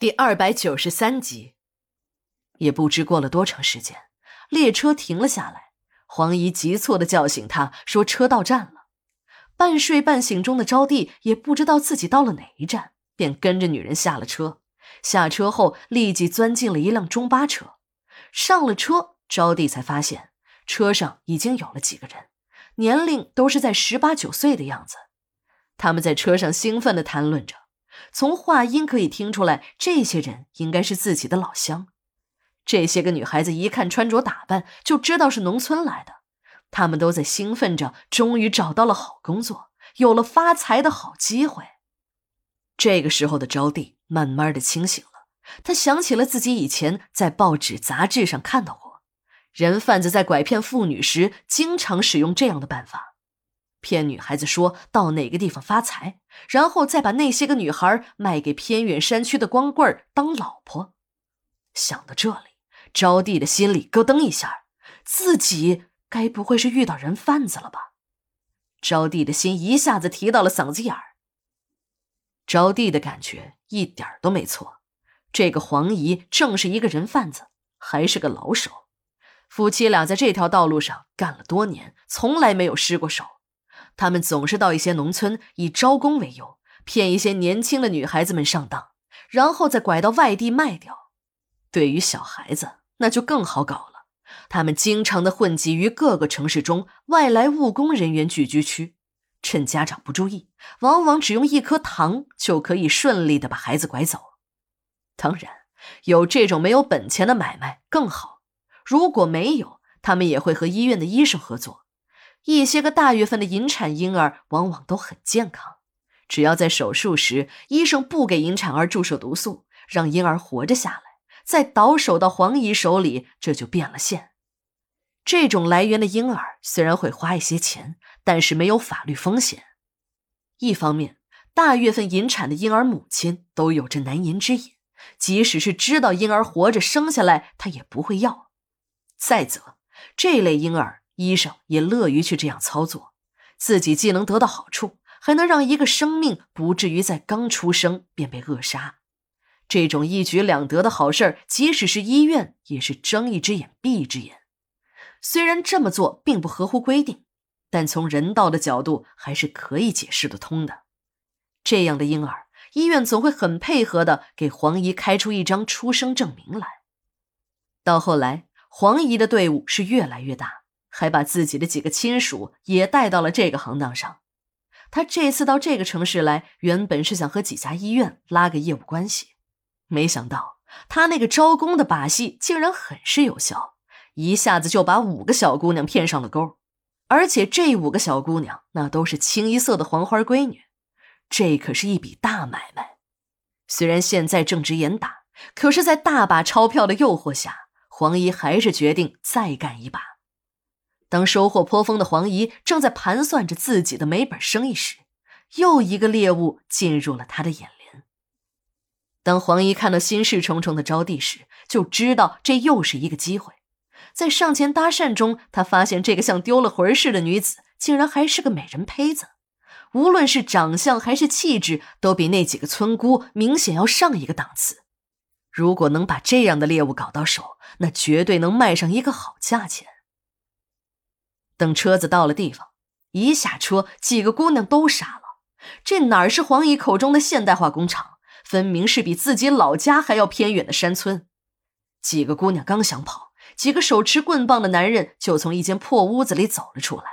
第二百九十三集，也不知过了多长时间，列车停了下来。黄姨急促的叫醒他，说：“车到站了。”半睡半醒中的招娣也不知道自己到了哪一站，便跟着女人下了车。下车后，立即钻进了一辆中巴车。上了车，招娣才发现车上已经有了几个人，年龄都是在十八九岁的样子。他们在车上兴奋的谈论着。从话音可以听出来，这些人应该是自己的老乡。这些个女孩子一看穿着打扮，就知道是农村来的。她们都在兴奋着，终于找到了好工作，有了发财的好机会。这个时候的招娣慢慢的清醒了，她想起了自己以前在报纸、杂志上看到过，人贩子在拐骗妇女时，经常使用这样的办法。骗女孩子说到哪个地方发财，然后再把那些个女孩卖给偏远山区的光棍当老婆。想到这里，招娣的心里咯噔一下，自己该不会是遇到人贩子了吧？招娣的心一下子提到了嗓子眼儿。招娣的感觉一点都没错，这个黄姨正是一个人贩子，还是个老手。夫妻俩在这条道路上干了多年，从来没有失过手。他们总是到一些农村，以招工为由，骗一些年轻的女孩子们上当，然后再拐到外地卖掉。对于小孩子，那就更好搞了。他们经常的混迹于各个城市中外来务工人员聚居区，趁家长不注意，往往只用一颗糖就可以顺利的把孩子拐走。当然，有这种没有本钱的买卖更好。如果没有，他们也会和医院的医生合作。一些个大月份的引产婴儿往往都很健康，只要在手术时医生不给引产儿注射毒素，让婴儿活着下来，再倒手到黄姨手里，这就变了线。这种来源的婴儿虽然会花一些钱，但是没有法律风险。一方面，大月份引产的婴儿母亲都有着难言之隐，即使是知道婴儿活着生下来，她也不会要。再则，这类婴儿。医生也乐于去这样操作，自己既能得到好处，还能让一个生命不至于在刚出生便被扼杀。这种一举两得的好事即使是医院，也是睁一只眼闭一只眼。虽然这么做并不合乎规定，但从人道的角度还是可以解释得通的。这样的婴儿，医院总会很配合的给黄姨开出一张出生证明来。到后来，黄姨的队伍是越来越大。还把自己的几个亲属也带到了这个行当上。他这次到这个城市来，原本是想和几家医院拉个业务关系，没想到他那个招工的把戏竟然很是有效，一下子就把五个小姑娘骗上了钩。而且这五个小姑娘那都是清一色的黄花闺女，这可是一笔大买卖。虽然现在正值严打，可是，在大把钞票的诱惑下，黄姨还是决定再干一把。当收获颇丰的黄姨正在盘算着自己的每本生意时，又一个猎物进入了他的眼帘。当黄姨看到心事重重的招娣时，就知道这又是一个机会。在上前搭讪中，他发现这个像丢了魂似的女子，竟然还是个美人胚子，无论是长相还是气质，都比那几个村姑明显要上一个档次。如果能把这样的猎物搞到手，那绝对能卖上一个好价钱。等车子到了地方，一下车，几个姑娘都傻了。这哪是黄姨口中的现代化工厂？分明是比自己老家还要偏远的山村。几个姑娘刚想跑，几个手持棍棒的男人就从一间破屋子里走了出来。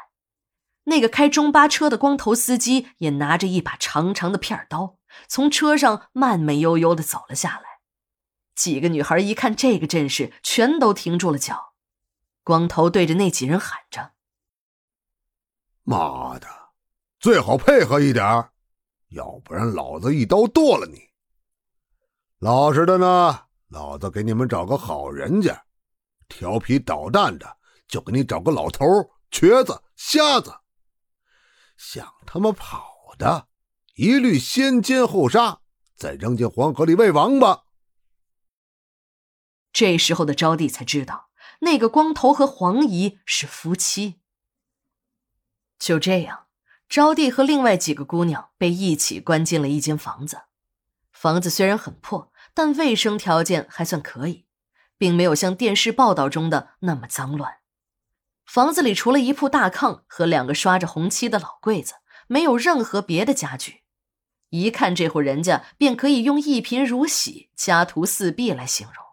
那个开中巴车的光头司机也拿着一把长长的片刀，从车上慢慢悠悠的走了下来。几个女孩一看这个阵势，全都停住了脚。光头对着那几人喊着。妈的，最好配合一点要不然老子一刀剁了你。老实的呢，老子给你们找个好人家；调皮捣蛋的，就给你找个老头、瘸子、瞎子。想他妈跑的，一律先奸后杀，再扔进黄河里喂王八。这时候的招娣才知道，那个光头和黄姨是夫妻。就这样，招娣和另外几个姑娘被一起关进了一间房子。房子虽然很破，但卫生条件还算可以，并没有像电视报道中的那么脏乱。房子里除了一铺大炕和两个刷着红漆的老柜子，没有任何别的家具。一看这户人家，便可以用一贫如洗、家徒四壁来形容。